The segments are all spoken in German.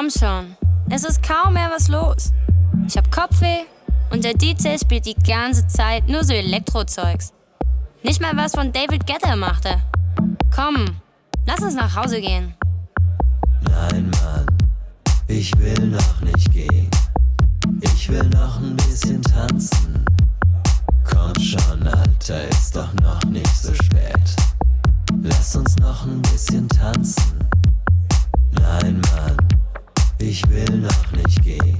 komm schon. Es ist kaum mehr was los. Ich hab Kopfweh und der DJ spielt die ganze Zeit nur so Elektrozeugs. Nicht mal was von David Guetta machte. Komm, lass uns nach Hause gehen. Nein, Mann, ich will noch nicht gehen. Ich will noch ein bisschen tanzen. Komm schon, Alter, ist doch noch nicht so spät. Lass uns noch ein bisschen tanzen. Nein, Mann, ich will noch nicht gehen.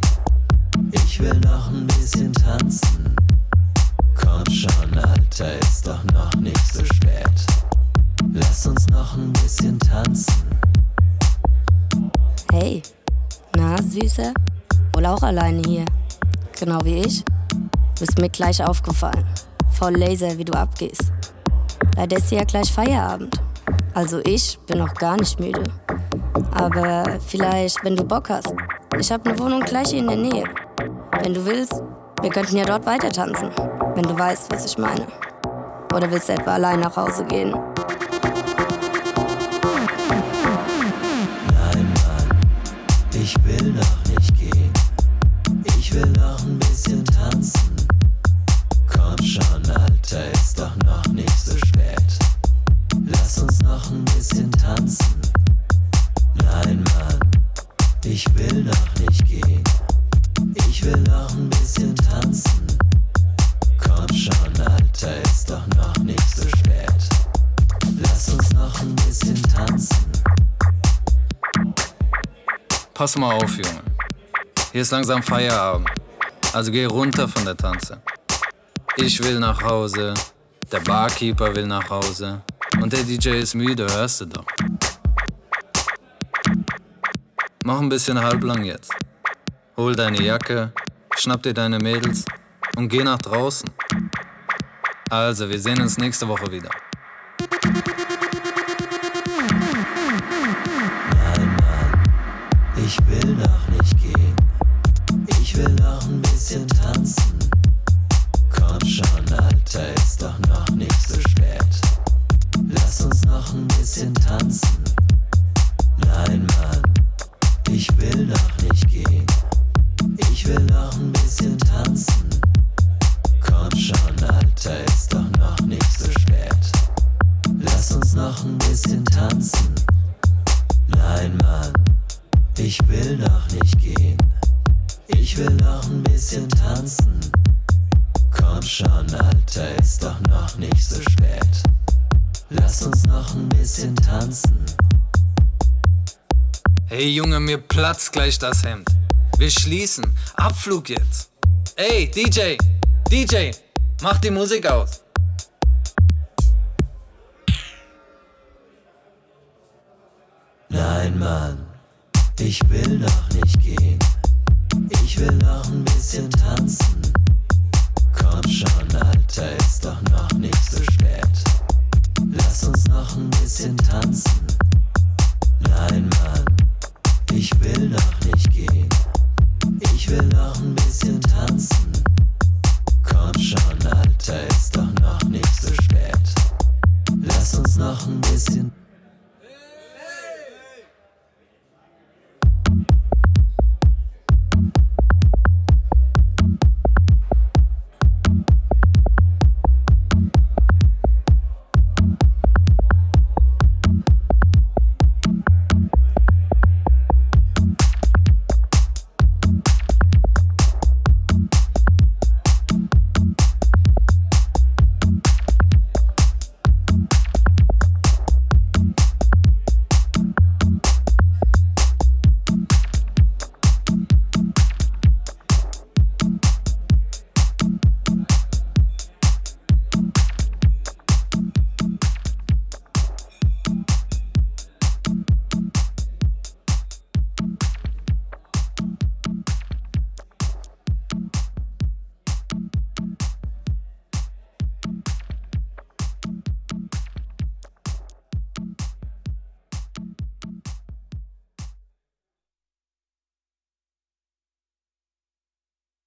Ich will noch ein bisschen tanzen. Komm schon, Alter, ist doch noch nicht so spät. Lass uns noch ein bisschen tanzen. Hey, na, Süße? Wohl auch alleine hier. Genau wie ich. Bist mir gleich aufgefallen. Voll laser, wie du abgehst. Leider ist ja gleich Feierabend. Also ich bin noch gar nicht müde. Aber vielleicht, wenn du Bock hast. Ich habe eine Wohnung gleich hier in der Nähe. Wenn du willst, wir könnten ja dort weiter tanzen. Wenn du weißt, was ich meine. Oder willst du etwa allein nach Hause gehen? Nein, Mann, ich will noch Pass mal auf, Junge. Hier ist langsam Feierabend. Also geh runter von der Tanze. Ich will nach Hause, der Barkeeper will nach Hause und der DJ ist müde, hörst du doch. Mach ein bisschen halblang jetzt. Hol deine Jacke, schnapp dir deine Mädels und geh nach draußen. Also, wir sehen uns nächste Woche wieder. Bisschen tanzen. Nein, Mann, ich will noch nicht gehen. Ich will noch ein bisschen tanzen. Komm schon, Alter, ist doch noch nicht so spät. Lass uns noch ein bisschen tanzen. Nein, Mann, ich will noch nicht gehen. Ich will noch ein bisschen tanzen. Komm schon, Alter, ist doch noch nicht so spät. Lass uns noch ein bisschen tanzen. Hey Junge, mir platzt gleich das Hemd. Wir schließen. Abflug jetzt. Ey, DJ, DJ, mach die Musik aus. Nein, Mann, ich will noch nicht gehen. Ich will noch ein bisschen tanzen. Komm schon, Alter, ist doch noch nicht so spät. Lass uns noch ein bisschen tanzen. Nein, Mann, ich will noch nicht gehen. Ich will noch ein bisschen tanzen. Komm schon, Alter, ist doch noch nicht so spät. Lass uns noch ein bisschen